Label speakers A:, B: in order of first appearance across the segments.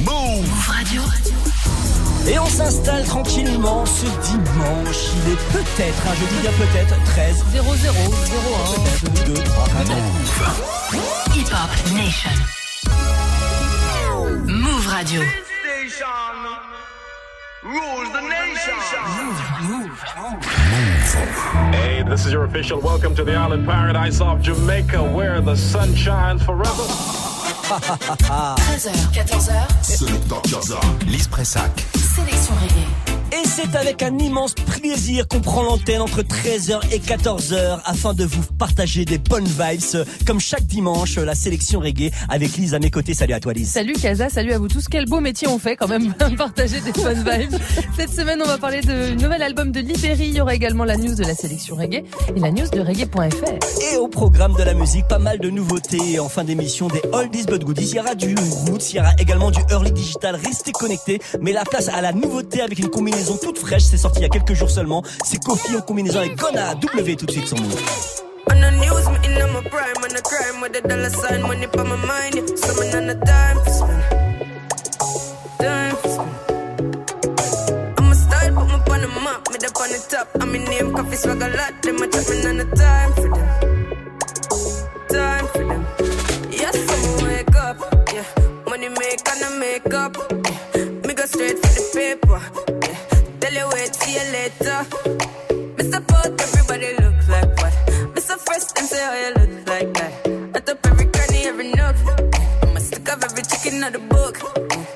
A: Move Radio.
B: Et on s'installe tranquillement ce dimanche. Il est peut-être, hein, je dis bien peut-être, 13 00 01 peut-être 2, 3, 4.
A: Move. Hip Hop Nation. Move Radio.
C: rules the nation.
D: Hey, this is your official welcome to the island paradise of Jamaica where the sun shines forever.
A: 13h, 14h,
E: Lise Pressac.
A: sélection reggae.
B: Et c'est avec un immense plaisir qu'on prend l'antenne entre 13h et 14h afin de vous partager des bonnes vibes. Comme chaque dimanche, la sélection reggae avec Lise à mes côtés. Salut à toi Lise.
F: Salut Kaza, salut à vous tous. Quel beau métier on fait quand même, partager des bonnes vibes. Cette semaine, on va parler de nouvel album de Libéry. Il y aura également la news de la sélection reggae et la news de reggae.fr.
B: Et au programme de la musique, pas mal de nouveautés. En fin d'émission, des oldies but goodies. Il y aura du roots, il y aura également du early digital. Restez connectés. Mais la place à la nouveauté avec une combinaison toute fraîche. C'est sorti il y a quelques jours seulement. C'est Kofi en combinaison avec Gona W tout de suite sur Move.
G: On news, the crime on my mind. Yeah. On for for. I'm a. I'm name, coffee swag a a time for them. For. Yes, I'ma wake up, yeah. Money make make. Me straight for the paper, wait, see you later. Mr. Pot, everybody look like what? Mr. Fresh, and say how you look like that. I top every cranny, every nook. I'ma stick up every chicken out the book.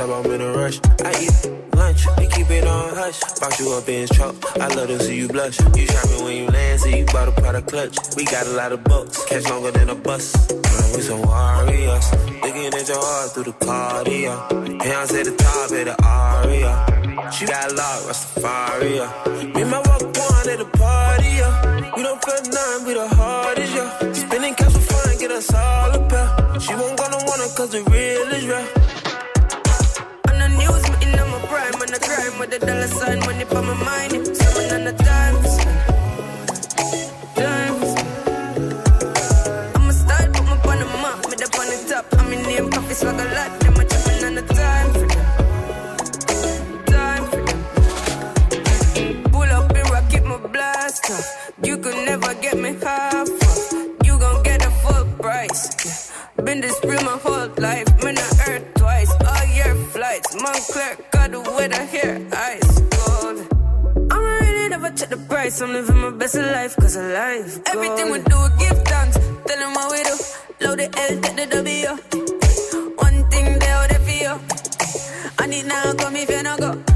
G: I'm in a
H: rush. I eat lunch, we keep it on hush. Box you up in his truck, I love to see you blush. You shopping when you land, see you bought a product clutch. We got a lot of bucks, catch longer than a bus. Man, we some warriors, looking at your heart through the cardio. Hands at the top of the aria. She got locked, Rastafari. Me and my walk one at the party. We don't feel nothing, we the hardest,
G: dollar sign, money on my mind. Someone on the time to spend. Time to spend. I'm a style, put me on the map, me up on top. I'm in name, Koffee swag a lot, them a chopping on the time for. Time for. Pull up and rock, keep my blast. You could never get me half. You gon' get the full price. Yeah. Been this real my whole life. Man, I earth Montclair got the weather here. Ice cold. I'ma really never check the price. I'm living my best life, cause I life. Everything we do, give thanks. Tell them what we do. Load the L, take the W. One thing they out there for you. I need now come if you no go.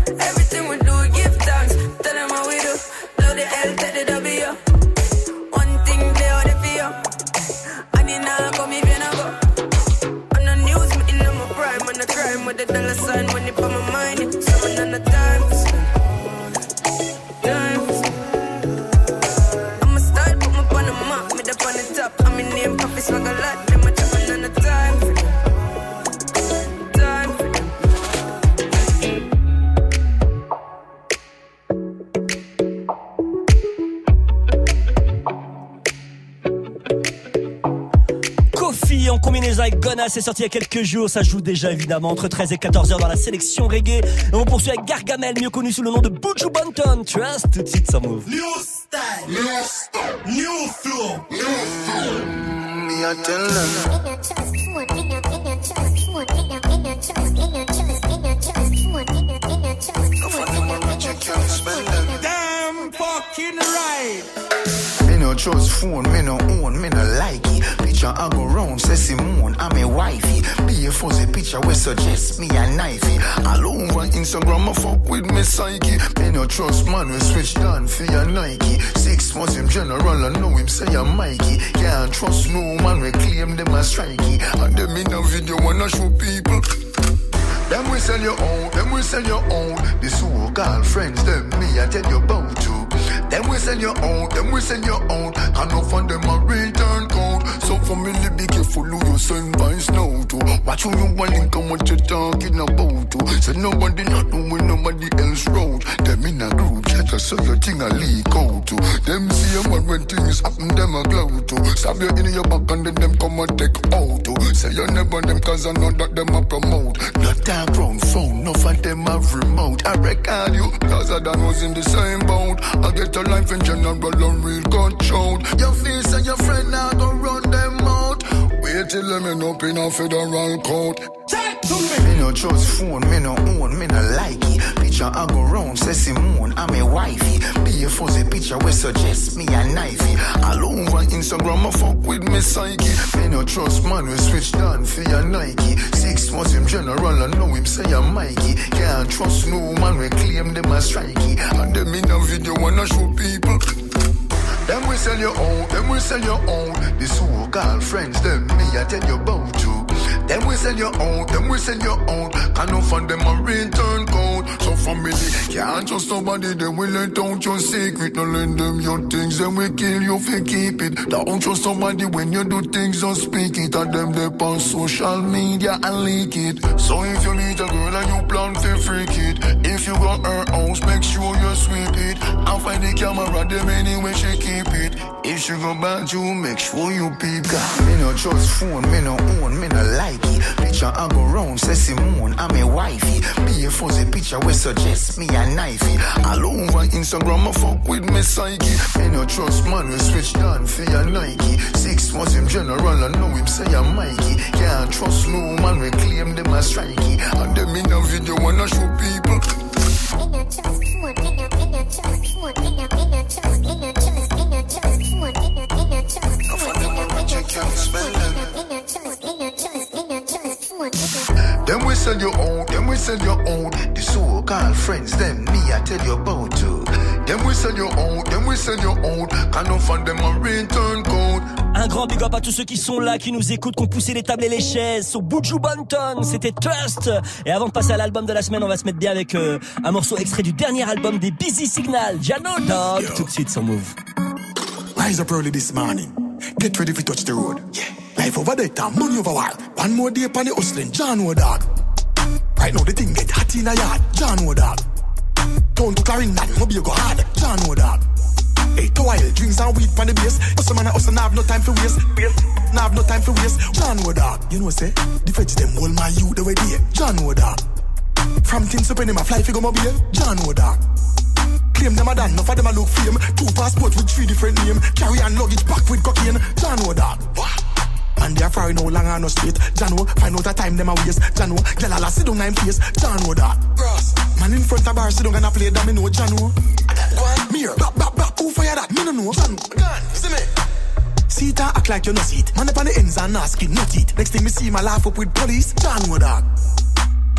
B: Like Gonna, c'est sorti il y a quelques jours. Ça joue déjà évidemment entre 13 et 14 heures dans la sélection reggae. Et on poursuit avec Gargamel, mieux connu sous le nom de Buju Banton. Trust, tout de suite, ça move.
C: New style, new style, new flow, new flow.
H: Me a tell
I: no trust phone, me no own, me no like it.
E: Picture I go round, say Simone, I'm a wifey. Be a fuzzy picture we suggest me a knifey. All over Instagram, I fuck with me psyche. Me no trust man, we switch down for your Nike. Six months him general, I know him say I'm Mikey. Can't trust no man, we claim them as strikey. And them in a video wanna show people. Them we sell your own, them we sell your own. The so-called friends, them me I tell you about. Them we send your own, them we send your own. And no fund them a code. So family be careful who you send by snow to. Watch who you want link and what you talking about to. So nobody not know doing nobody else road. Them in a group chat so your thing a leak out to. Them see a man when things happen, them a glow to. Stab you in your back and then them come and take out to. Say you never them cause I know that them a promote. Not that grown phone, no for them a remote. I record you, cause I done was in the same boat. I get a life in general and real control. Your face and your friend now go run them out. Wait till them end up in a federal court. Me no trust phone, me no own, me no like it. Picture I go round, say Simone, I'm a wifey. Be a fuzzy picture we suggest me a knifey. All over Instagram, I fuck with me psyche. Me no trust man, we switch down for your Nike. Six months him general, I know him say I'm Mikey. Can't trust no man, we claim them as strikey. And them in a video wanna show people. Them we sell your own, them we sell your own. The so-called friends, them me I tell you about. Them we sell your own, them we sell your own. Can fund them a return code. So family can't trust nobody, they will let out your secret. No lend them your things, then we kill you if you keep it. Don't trust somebody when you do things, don't speak it. And them they on social media and leak it. So if you meet a girl and you plan to freak it, if you got her house, make sure you sweep it. And find the camera, them anyway she keep it. If she go back you, make sure you peep. Me no trust phone, me no own, me no like. Picture I go round, say Simone, I'm a wifey. Be a fuzzy picture we suggest me a knifey. All over Instagram, I fuck with me psyche. Me no trust man, we switch down for your Nike. Six was him general, I know him say I'm Mikey. Can't trust no man, we claim them as strikey. And them in a video wanna show people. Them we sell your own, them we sell your own. The so-called friends, them me I tell you about to. Them we sell your own, them we sell your own. Can no fund them a return code.
B: Un grand big up à tous ceux qui sont là, qui nous écoutent, qui ont poussé les tables et les chaises. Au Buju Banton, c'était Trust. Et avant de passer à l'album de la semaine, on va se mettre bien avec euh, un morceau extrait du dernier album des Busy Signal, Jano Dog. Tout de suite sur Move.
J: Rise up early this morning. Get ready for touch the road. Yeah. Life over there, time, money over wild. One more day upon the hustling, John Wood dog. Right now the thing get hot in a yard, John Wood dog. Don't to carrying that, you go hard, John Wood dog. Hey, to while drinks and weed from the base. Hustle man, hustle, nah have no time for waste. Nah have no time for waste. John Wood dog. You know what say, the feds them all my youth the way there. John Wood dog. From things up in him, a fly figure mobile. John Wood dog. Claim them a done, enough of them a look fame. Two passports with three different names. Carry on luggage back with cocaine. John Wood dog. And they are far no longer no straight. Jano, find out the time them a waste. Jano, girl a sit down nine face. Jano that. Man in front of bar sit down and a play that me know. Go on, mirror, back, back, back. Who fire that? Me no know. Jano, gone, see me. See it act like you no see it. Man up on the ends and asking not it. Next thing me see my laugh up with police. Jano that.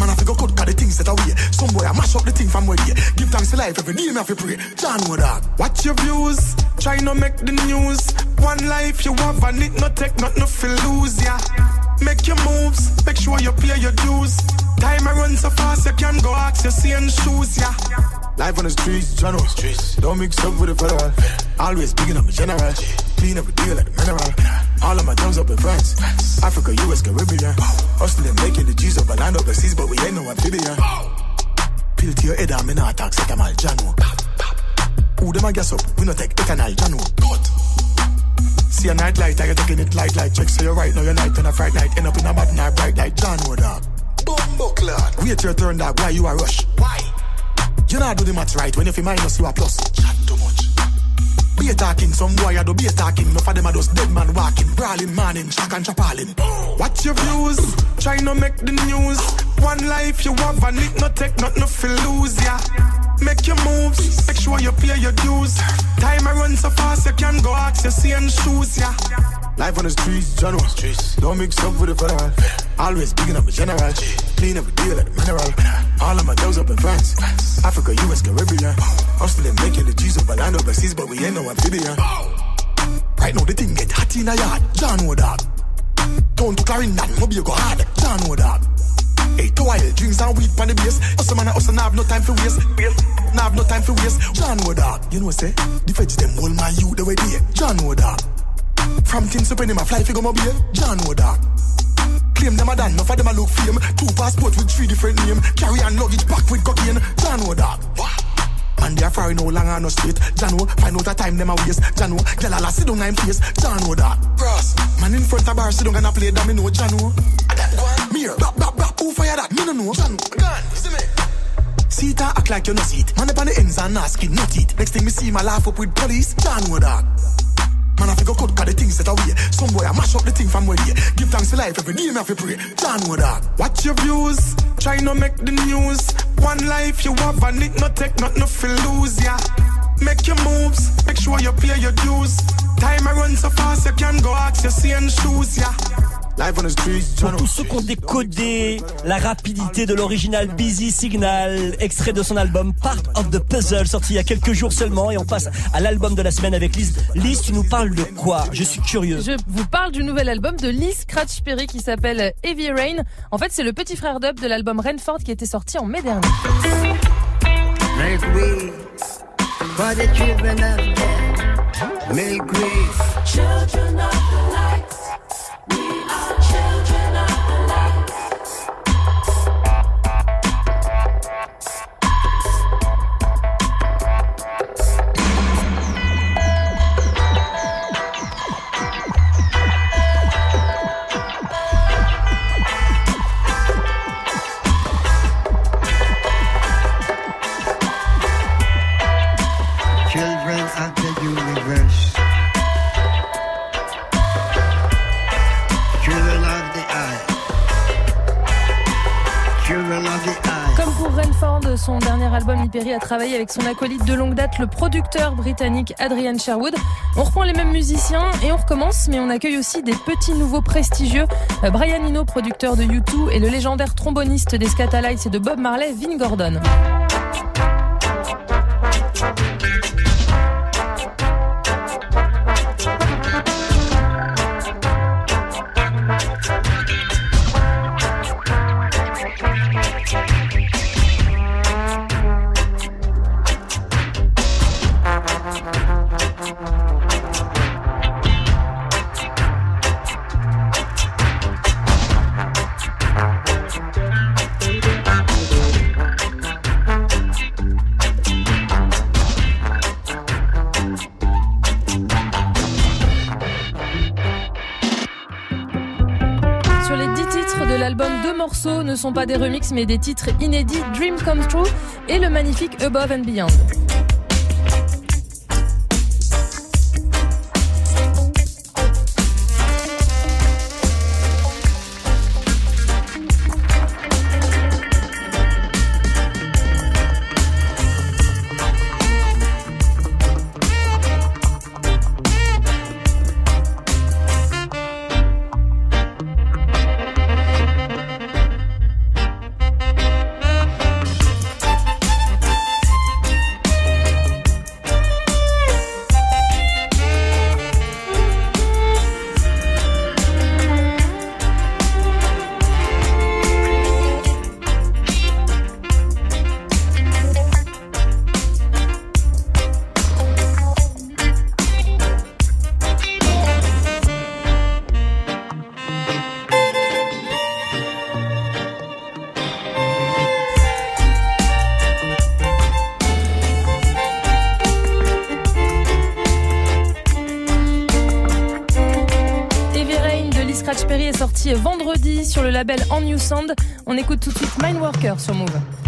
J: Man, I figure cut cut the things that away. Some boy, I mash up the thing from where they Give thanks for life every day, me have to pray. John know that.
K: Watch your views, try not make the news. One life you have and it no take not nothing for lose, yeah. Make your moves, make sure you pay your dues. Time I run so fast you can go ask your same shoes, yeah.
J: Life on the streets, Jano. Streets. Don't mix up with the federal. Always picking up a general. Clean every deal like a mineral. All of my thumbs up in France. Africa, US, Caribbean. Hustling, making the G's up and land overseas, but we ain't no amphibian. Pill to your head, I'm in a attack, set a mal, Jano. Who them a gas up? We no take ethanol, Jano. See a night light, I get taking it light like check. So you're right now, you're night on a fright night. End up in a bad night, bright light, Jano, dog.
K: Bumbo clad.
J: Wait your turn, dog. Why you a rush?
K: Why?
J: You not do the math right when if you minus you a plus. Be a talking, some boy I do be a talking. Enough of them are just dead man walking, brawling, manning, shock and chapalling.
K: Watch your views, try not make the news. One life you have and it no take nothing for lose, yeah. Make your moves, make sure you pay your dues. Time I run so fast you can go ask your same shoes, yeah.
J: Life on the streets, general. Streets. Don't mix up with the federal. Always bigging up a general. Clean every deal like the mineral. All of my dogs up in France. Africa, US, Caribbean. Hustling, making the G's up and land overseas, but we ain't no amphibian. Right now, the thing get hot in a yard. John know dog. Don't to Clarendon, maybe you go hard. John know dog. Hey, to while drinks and weed on the base. Hustle man, nah have no time for waste. Have no time for waste. John know dog. You know what I say the feds them hold my youth the way they. John know dog. From to penny, my fly figure beer. John know dog. Ah. Claim them a done, enough of them a look fame. Two passports with three different names. Carry on luggage back with cocaine. John know dog. Ah. And they are far no longer no straight. Jano, find out the time them a waste. Jano, girl a sit down and face. Jano ah. that. Cross. Man in front of bar sit down and a play that me know. Jano. Mirror, bap bap bap. Who fire that? Me no know. Jano. Gone. See me. See it and act like you no see it. Man up on the ends and ask it, not it. Next thing me see my laugh up with police. Jano that. Man, I figure cut cut the things that away. Some boy, I mash up the thing from where. Give thanks for life every day, me have to pray. John know that.
L: Watch your views, try not make the news. One life you have and it not take not nothing lose, yeah. Make your moves, make sure you pay your dues. Time I run so fast you can go ask your same shoes, yeah.
B: Pour tous ceux qui ont décodé la rapidité de l'original Busy Signal, extrait de son album Part of the Puzzle, sorti il y a quelques jours seulement, et on passe à l'album de la semaine avec Lise. Lise, tu nous parles de quoi? Je suis curieux.
F: Je vous parle du nouvel album de Lee Scratch Perry qui s'appelle Heavy Rain. En fait, c'est le petit frère dub de l'album Renford qui était sorti en mai dernier.
M: Make
F: Comme pour Renford, son dernier album, Perry a travaillé avec son acolyte de longue date, le producteur britannique Adrian Sherwood. On reprend les mêmes musiciens et on recommence, mais on accueille aussi des petits nouveaux prestigieux. Euh, Brian Eno, producteur de U2, et le légendaire tromboniste des Scatalites et de Bob Marley, Vin Gordon. Sont pas des remixes mais des titres inédits Dream Comes True et le magnifique Above and Beyond. Label En New Sound. On écoute tout de suite Mindworker sur Move.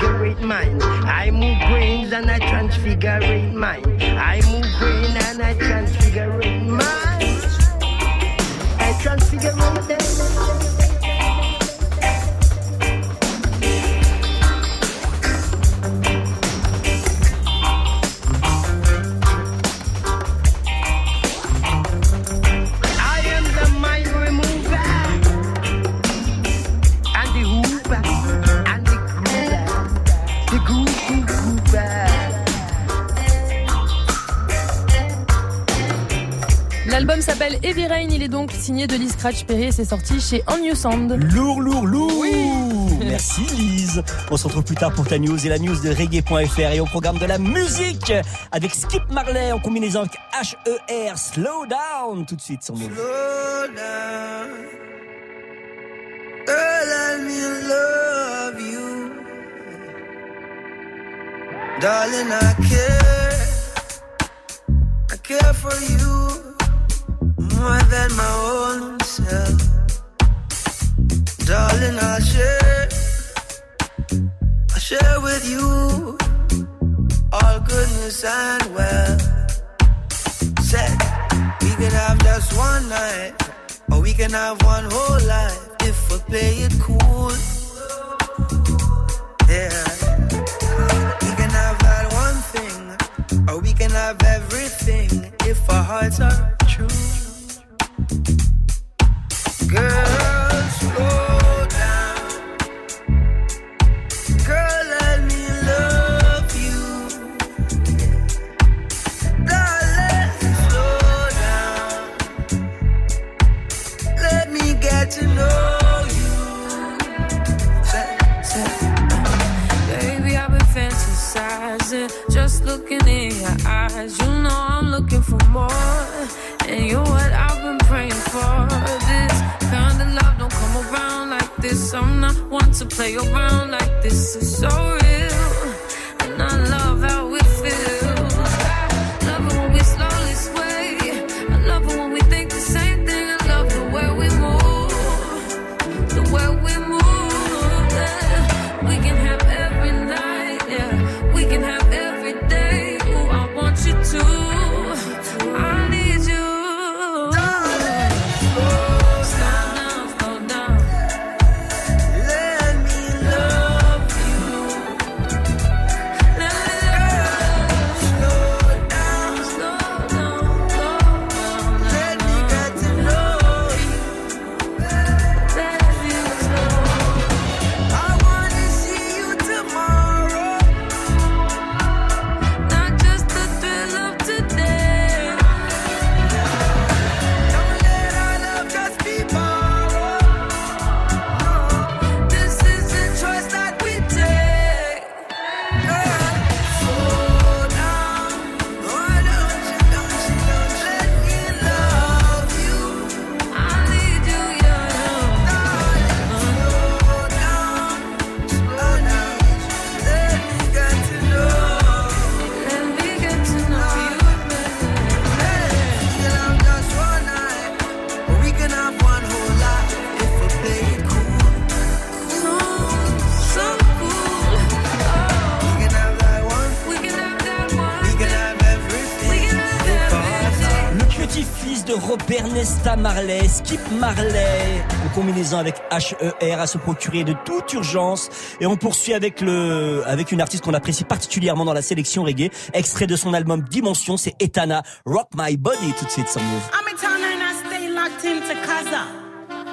M: Transfigurate mind. I move brains and I transfigurate mind. I move brain and I transfigurate mind. I transfigurate them.
F: Heavy Rain, il est donc signé de Lee Scratch Perry et c'est sorti chez On New Sound.
B: Lourd, lourd, lourd Merci Lise. On se retrouve plus tard pour ta news et la news de reggae.fr et au programme de la musique avec Skip Marley en combinaison avec H-E-R, Slow Down, tout de suite sur Move.
N: Slow down. Girl, let me love you. Darling, I care. I care for you more than my own self. Darling, I'll share. I'll share with you all goodness and wealth. Said we can have just one night, or we can have one whole life if we play it cool. Yeah, we can have that one thing, or we can have everything if our hearts are Girl,
B: Ernesta Marley, Skip Marley, une combinaison avec HER à se procurer de toute urgence. Et on poursuit avec le, avec une artiste qu'on apprécie particulièrement dans la sélection reggae, extrait de son album Dimension, c'est Etana, Rock My Body, tout de suite sans move.
O: I'm Etana and I stay locked into Kaza.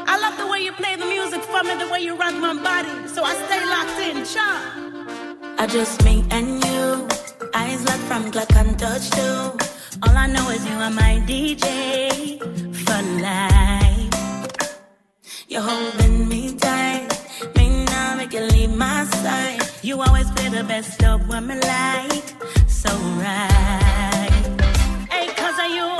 O: I love the way you play the music for me, the way you rock my body. So I stay locked in, cha.
P: I just me and you, eyes locked from Glock and touch too. All I know is you are my DJ for life. You're holding me tight, may not make you leave my side. You always play the best of women like so right.
O: Hey, cause of you.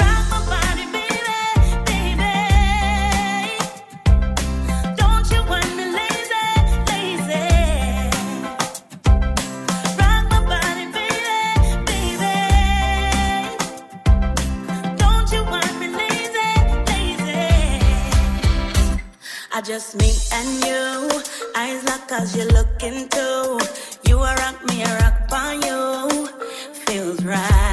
P: I just me and you, eyes locked cause you're looking too. You a rock me, a rock on you, feels right.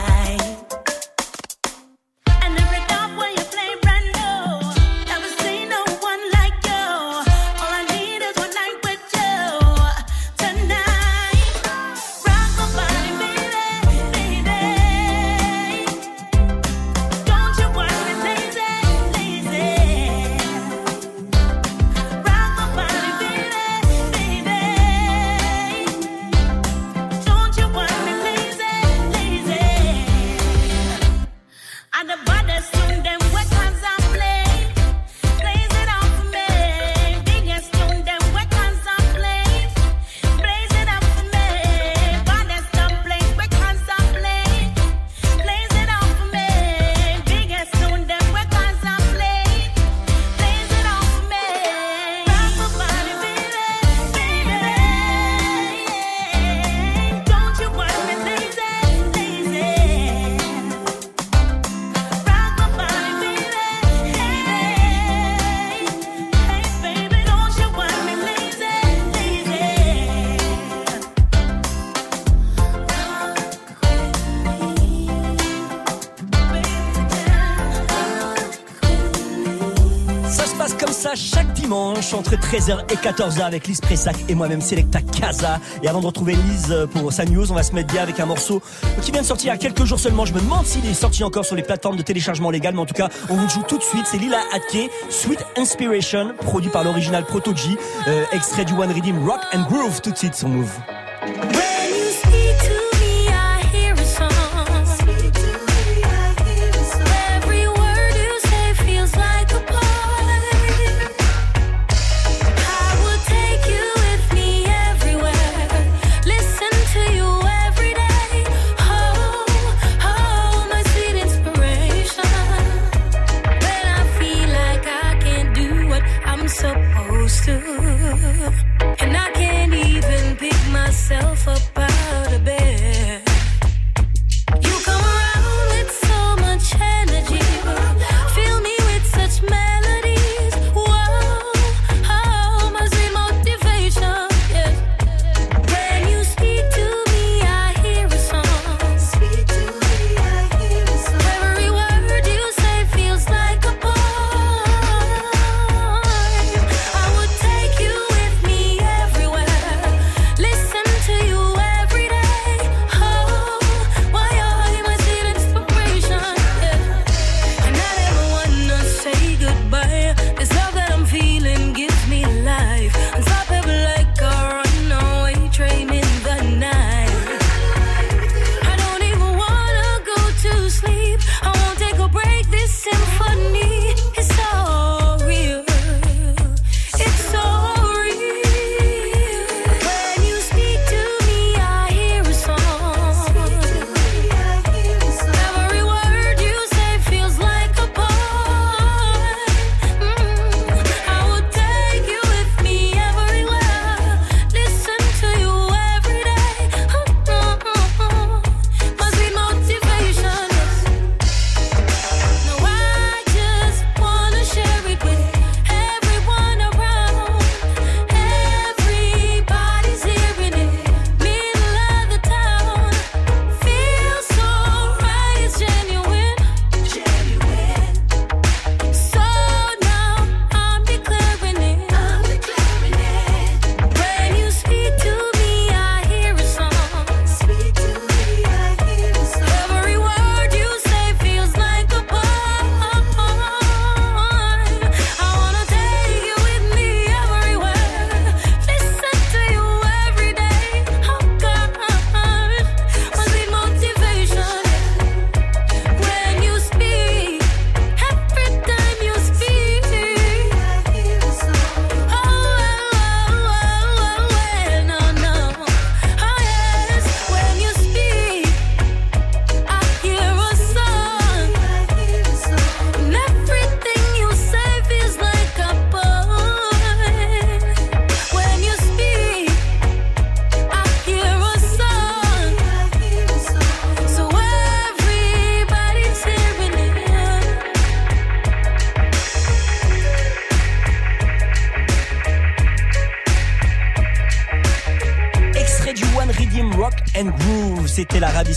B: Entre 13h et 14h avec Lise Pressac et moi-même Selecta Casa. Et avant de retrouver Lise pour sa news, on va se mettre bien avec un morceau qui vient de sortir il y a quelques jours seulement. Je me demande s'il est sorti encore sur les plateformes de téléchargement légal, mais en tout cas, on vous joue tout de suite. C'est Lila Atke, Sweet Inspiration, produit par l'original Proto G, euh, extrait du One Redeem Rock and Groove tout de suite son move.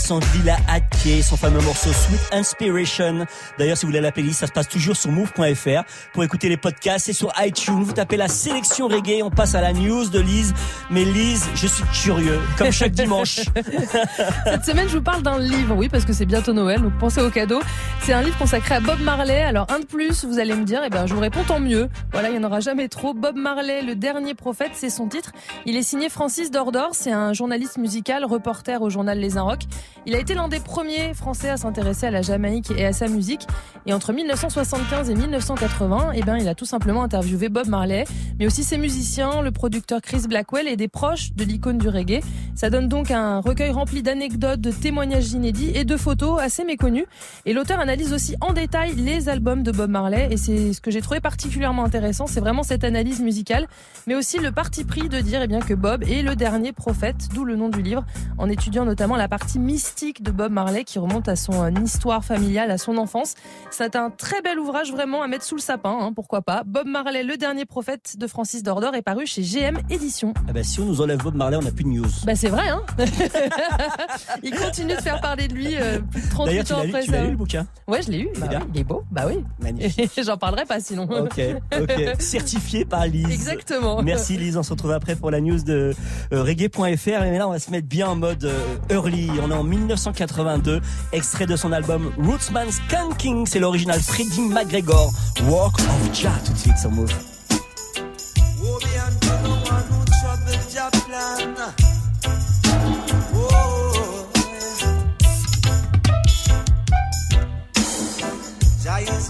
B: C'était la ravissante Villa Hadke, son fameux morceau Sweet Inspiration. D'ailleurs, si vous voulez la playlist, ça se passe toujours sur move.fr pour écouter les podcasts et sur iTunes. Vous tapez la sélection reggae, on passe à la news de Lise. Mais Lise, je suis curieux, comme chaque dimanche.
F: Cette semaine, je vous parle d'un livre, oui, parce que c'est bientôt Noël, donc pensez au cadeau. C'est un livre consacré à Bob Marley. Alors, un de plus, vous allez me dire, eh ben, je vous réponds tant mieux. Voilà, il n'y en aura jamais trop. Bob Marley, le dernier prophète, c'est son titre. Il est signé Francis Dordor, c'est un journaliste musical, reporter au journal Les Un Rock. Il a été l'un des premiers Français à s'intéresser à la Jamaïque et à sa musique. Et entre 1975 et 1980, eh ben, il a tout simplement interviewé Bob Marley, mais aussi ses musiciens, le producteur Chris Blackwell et des proches de l'icône du reggae. Ça donne donc un recueil rempli d'anecdotes, de témoignages inédits et de photos assez méconnues. Et l'auteur analyse aussi en détail les albums de Bob Marley. Et c'est ce que j'ai trouvé particulièrement intéressant, c'est vraiment cette analyse musicale, mais aussi le parti pris de dire eh bien, que Bob est le dernier prophète, d'où le nom du livre, en étudiant notamment la partie mystique de Bob Marley qui remonte à son euh, histoire familiale, à son enfance. C'est un très bel ouvrage vraiment à mettre sous le sapin, hein, pourquoi pas. Bob Marley, le dernier prophète de Francis Dordor, est paru chez GM Éditions.
B: Ah bah, si on nous enlève Bob Marley, on n'a plus de news.
F: Bah c'est vrai, hein Il continue de faire parler de lui euh, plus de 38
B: D'ailleurs, tu
F: ans après
B: tu
F: ça.
B: l'as lu le bouquin?
F: Ouais, je l'ai eu.
B: C'est
F: Bah
B: bien
F: oui, il est beau. Bah oui.
B: Magnifique.
F: J'en parlerai pas sinon.
B: Ok, ok. Certifié par Lise.
F: Exactement.
B: Merci Lise, on se retrouve après pour la news de euh, reggae.fr. Et là, on va se mettre bien en mode euh, early. On est en 1982, extrait de son album Rootsman Skanking. C'est l'original Freddie McGregor. Walk of Jah tout de suite sur Move.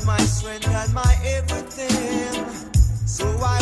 C: My strength and my everything, so I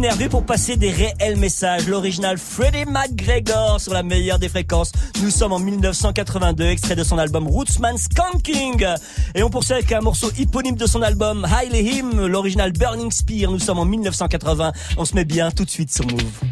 B: s'énerver pour passer des réels messages L'original Freddie McGregor sur la meilleure des fréquences. Nous sommes en 1982, extrait de son album Rootsman Skanking. Et on poursuit avec un morceau éponyme de son album Highly Him, l'original Burning Spear. Nous sommes en 1980. On se met bien tout de suite sur Move.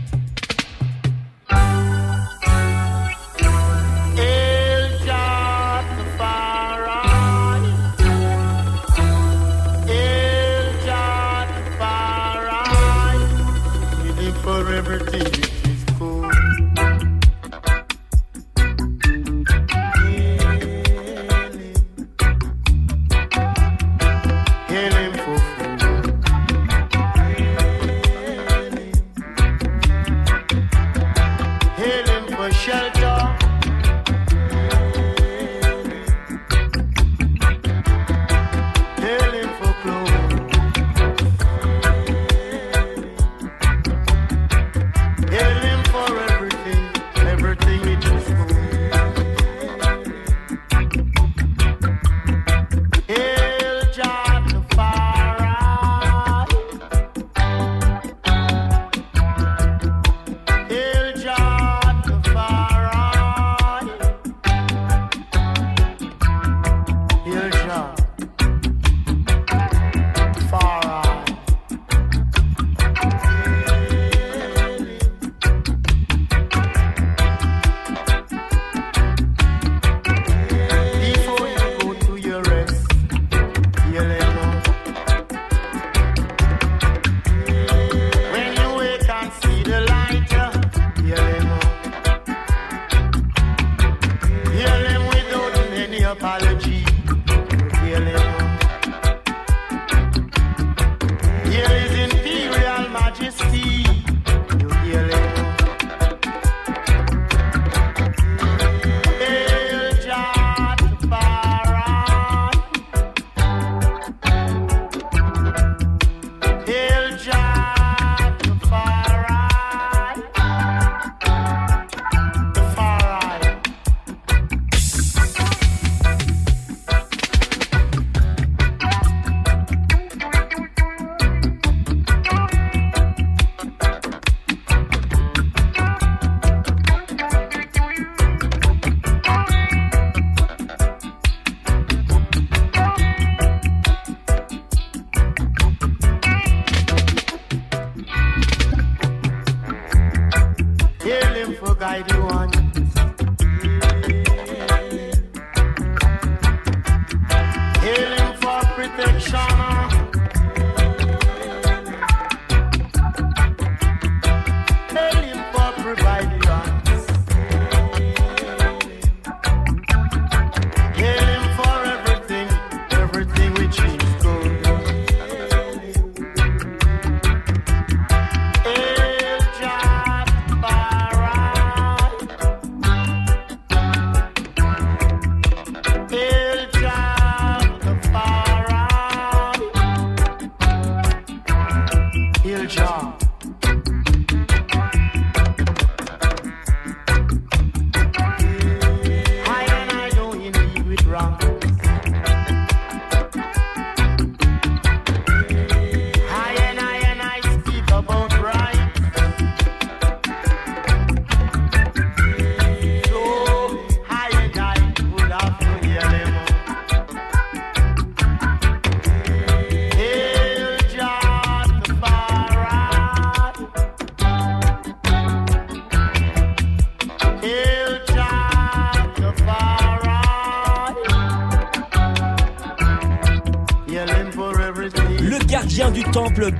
L: Him for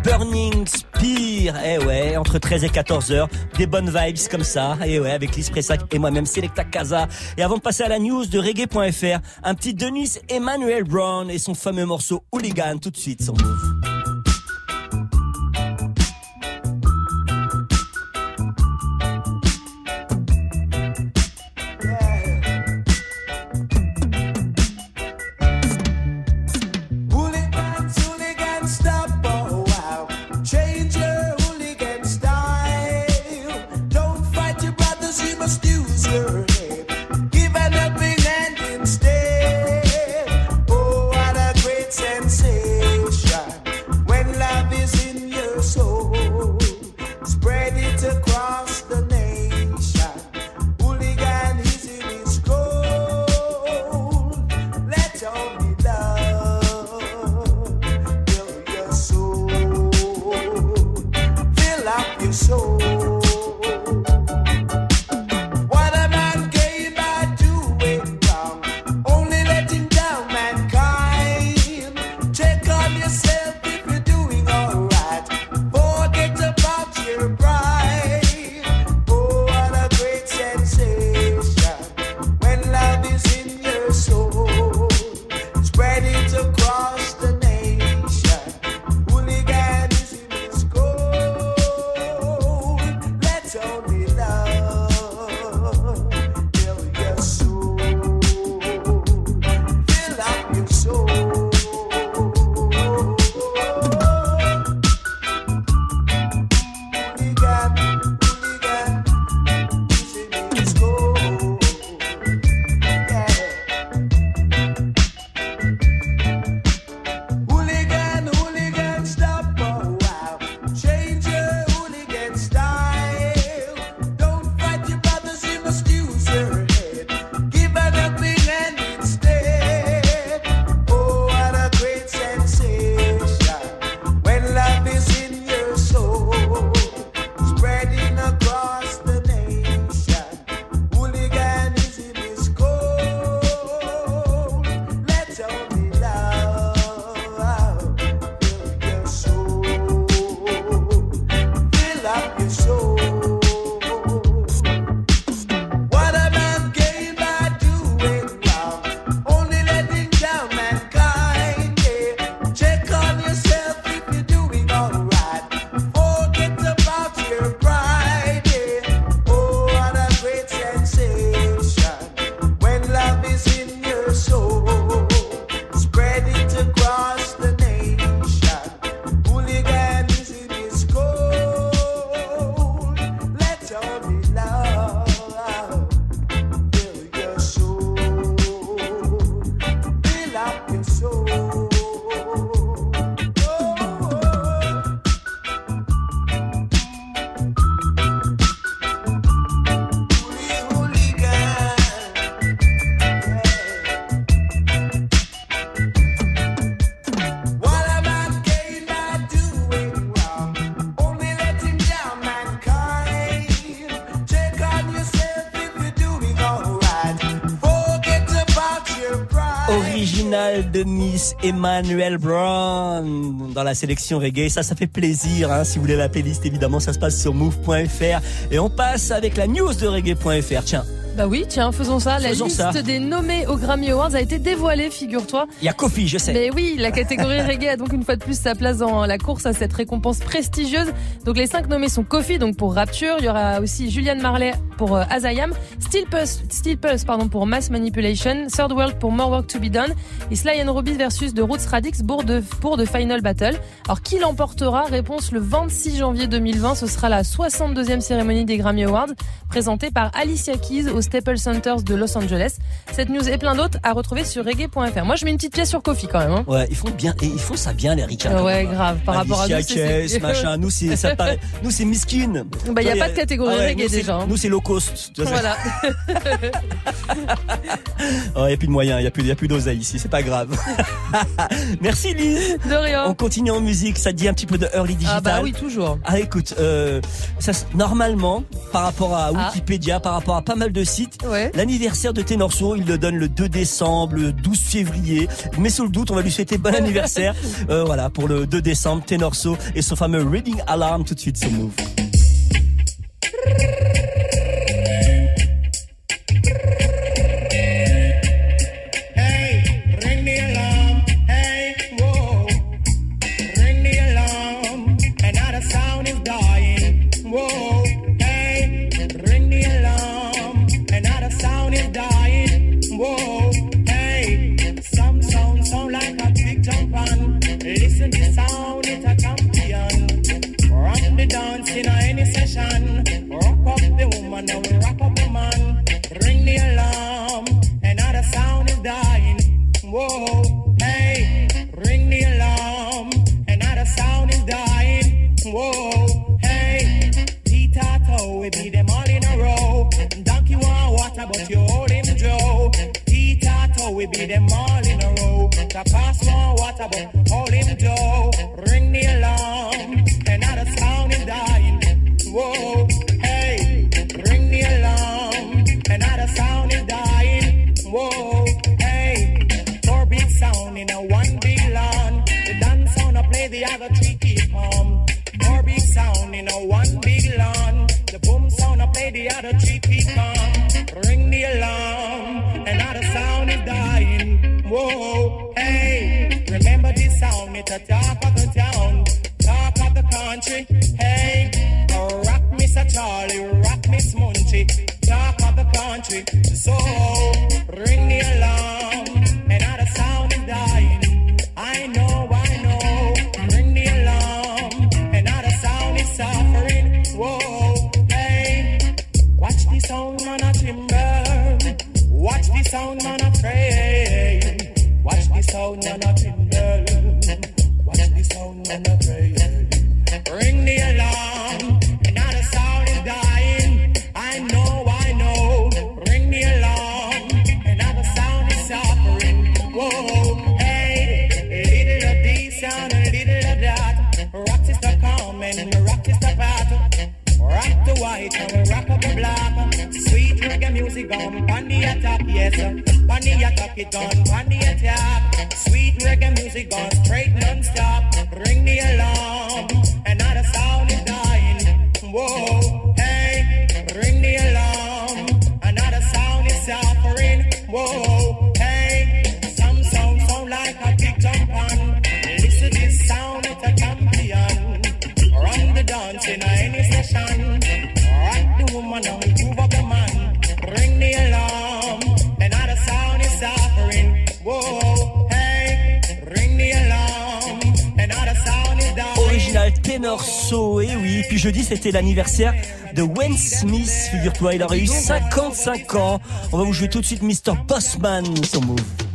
B: Burning Spear. Eh ouais, entre 13 et 14 heures, des bonnes vibes comme ça. Eh ouais, avec Lise Pressac et moi-même Selecta Casa. Et avant de passer à la news de reggae.fr, un petit Denis Emmanuel Brown et son fameux morceau Hooligan tout de suite sur Move.
Q: De Nice, Emmanuel Brown, dans la sélection reggae. Ça, ça fait plaisir. Hein. Si vous voulez la playlist, évidemment, ça se passe sur move.fr. Et on passe avec la news de reggae.fr. Tiens,
F: Bah oui, tiens, faisons ça. La
Q: Faisons
F: liste
Q: ça.
F: des nommés aux Grammy Awards a été dévoilée, figure-toi.
Q: il y a Kofi, je sais.
F: Mais oui, la catégorie reggae a donc une fois de plus sa place dans la course à cette récompense prestigieuse. Donc les cinq nommés sont Kofi donc pour Rapture, il y aura aussi Julian Marley pour euh, Azayam, Steel Pulse, Steel Pulse pardon pour Mass Manipulation, Third World pour More Work to Be Done et Sly and Robbie versus The Roots Radix pour de pour The Final Battle. Alors qui l'emportera? Réponse le 26 janvier 2020, ce sera la 62e cérémonie des Grammy Awards présentée par Alicia Keys au Staples Centers de Los Angeles. Cette news et plein d'autres à retrouver sur reggae.fr. Moi je mets une petite pièce sur Kofi quand même. hein.
Q: Ouais, ils font bien, et ils font ça bien, les ricains.
F: Ah ouais, grave. Par rapport à nous,
Q: Keys, machin. Nous, c'est, ça paraît, nous, c'est miskin.
F: Bah, y a pas de catégorie
Q: Ah ouais,
F: reggae
Q: nous,
F: déjà, hein.
Q: Nous, c'est low
F: Voilà.
Q: Il n'y a plus de moyens, il n'y a plus, d'oseille ici, c'est pas grave. Merci Lise.
F: De rien.
Q: On continue en musique, ça te dit un petit peu de early digital.
F: Ah bah oui, toujours.
Q: Ah écoute, euh, ça, normalement, par rapport à
F: Ah.
Q: Wikipédia, par rapport à pas mal de sites,
F: Ouais.
Q: l'anniversaire de Ténorso, il le donne le 2 décembre, le 12 février. Mais sous le doute, on va lui souhaiter bon anniversaire. Euh, voilà, pour le 2 décembre, Ténorso et son fameux Reading Alarm tout de suite sur Move.
B: Reggae music on, on the attack, yes. On the attack, it on, on the attack. Sweet reggae music on, straight non-stop. Ring the alarm, another sound is dying. Whoa,
Q: So, et oui. Puis jeudi, c'était l'anniversaire de Wayne Smith, figure-toi. Il aurait eu 55 ans. On va vous jouer tout de suite Mr. Bossman sur Move.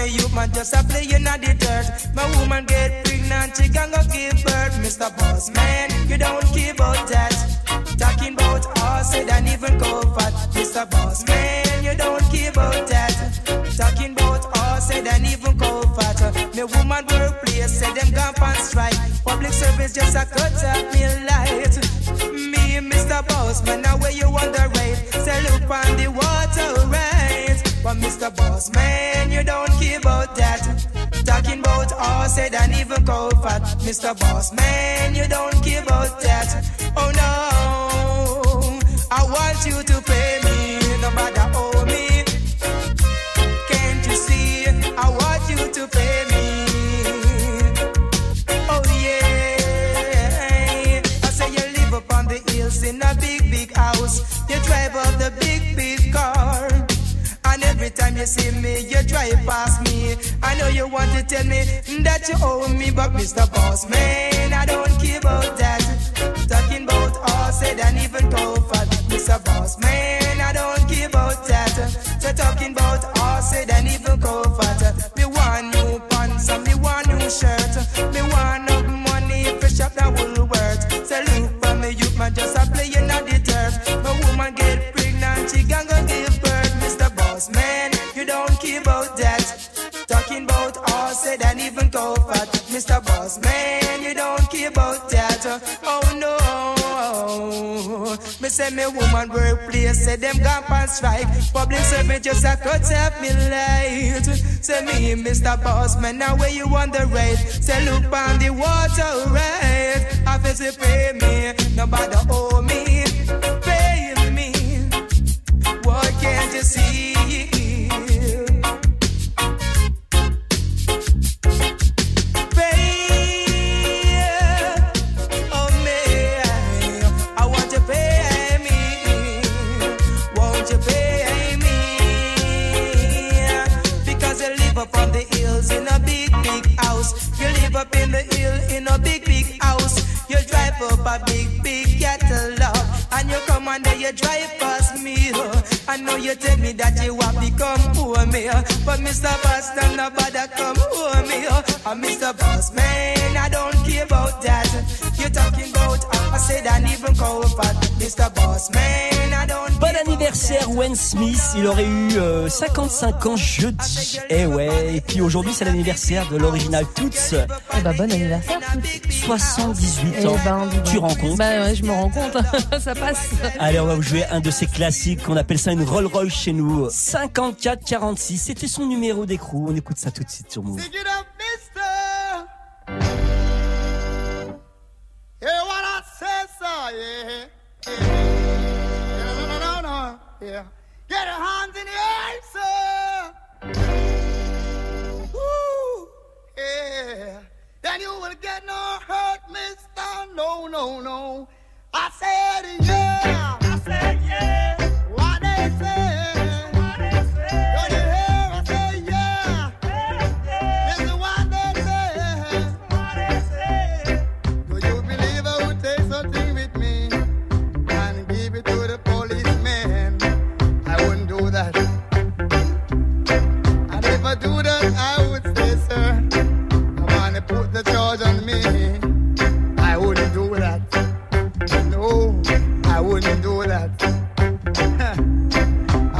B: Me,
R: you man just a playing at the dirt. My woman get pregnant, she can go give birth. Mr. Boss Man, you don't care about that. Talking about us, and even go fat. Mr. Boss Man, you don't care about that. Talking about us, and even go fat. Me woman workplace, say them gone on strike. Public service just a cut up me light. Me, Mr. Boss Man, now where you on the right? Say look on the right. Mr. Boss Man, you don't care about that. Talking about us, said and even go fat. Mr. Boss Man, you don't care about that. Oh no, I want you to you see me, you drive past me. I know you want to tell me that you owe me, but Mr. Boss Man, I don't care about that. Talking about said and even fat. Mr. Boss Man, I don't care about that. So talking about said and even. Me Mr. Boss Man, you don't care about that. Oh no. Me say me woman workplace, say them gone on strike. Public service just a cut up me light. Say me, Mr. Boss Man, now where you on the right? Say look on the water right. I feel say pay me, nobody owe me. Pay me. What can't you see? And then you drive past me. oh. I know you tell me that you want become poor me. oh. But Mr. Boss, don't nobody come home me. oh. And Mr. Boss, man, I don't care about that. You're talking about,
B: Bon anniversaire Wayne Smith, il aurait eu euh, 55 ans jeudi. Eh ouais, et puis aujourd'hui c'est l'anniversaire de l'original Toots.
F: Eh bah bon anniversaire.
B: 78
F: Eh
B: ans.
F: ben, dis donc.
B: tu rends compte
F: Bah ouais, je me rends compte. Ça passe.
B: Allez, on va vous jouer un de ces classiques, on appelle ça une Rolls Royce chez nous. 54-46, c'était son numéro d'écrou. On écoute ça tout de suite sur Move.
S: Yeah. yeah. No, no, no, no, yeah. Get your hands in the air, sir. Woo, yeah. Then you will get no hurt, mister. No, no, no. I said, yeah.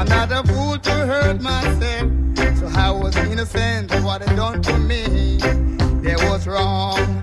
S: I'm not a fool to hurt myself. So I was innocent of what they done to me. They was wrong.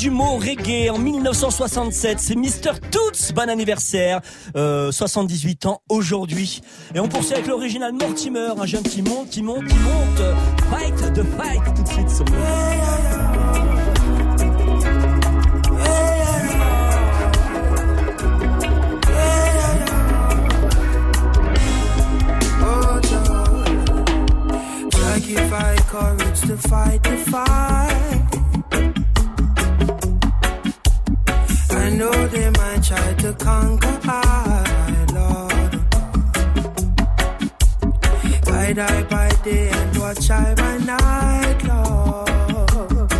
B: du mot reggae en 1967. C'est Mr. Toots, bon anniversaire, euh, 78 ans aujourd'hui. Et on poursuit avec l'original Mortimer, un jeune qui monte, qui monte, qui monte. Fight the fight tout de suite
T: son. know they might try to conquer I, Lord. Guide I by day and watch I by night, Lord.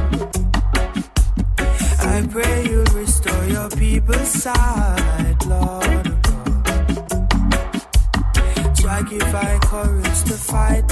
T: I pray you restore your people's sight, Lord. Try give I courage to fight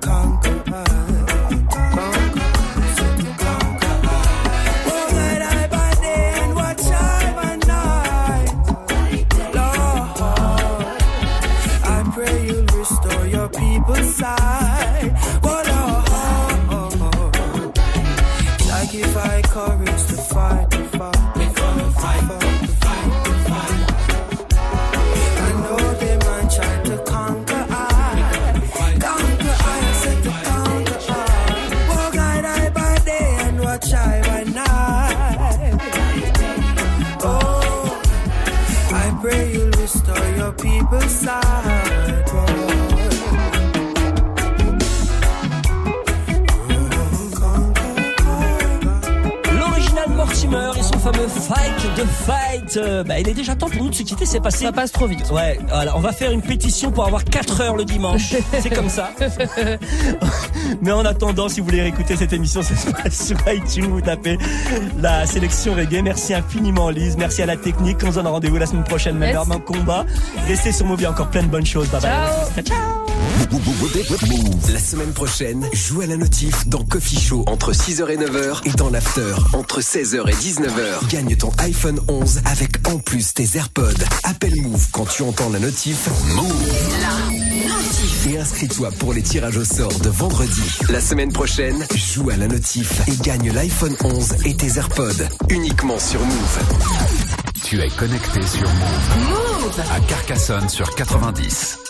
T: conquer.
B: C'est passé.
F: Ça passe trop vite.
B: Ouais. Voilà, on va faire une pétition pour avoir 4 heures le dimanche. C'est comme ça. Mais en attendant, si vous voulez réécouter cette émission, ça se passe sur iTunes. Vous tapez la sélection reggae. Merci infiniment, Lise. Merci à la technique. On se donne rendez-vous la semaine prochaine, même
F: Yes.
B: heure, même combat. Restez sur a encore plein de bonnes choses. Bye bye.
F: Ciao.
B: Ciao.
U: La semaine prochaine, joue à la notif dans Coffee Show entre 6h et 9h et dans l'after entre 16h et 19h. Gagne ton iPhone 11 avec en plus tes AirPods. Appelle Move quand tu entends la notif. Move Et inscris-toi pour les tirages au sort de vendredi. La semaine prochaine, joue à la notif et gagne l'iPhone 11 et tes AirPods. Uniquement sur Move.
V: Tu es connecté sur Move.
A: Move
V: À Carcassonne sur 90.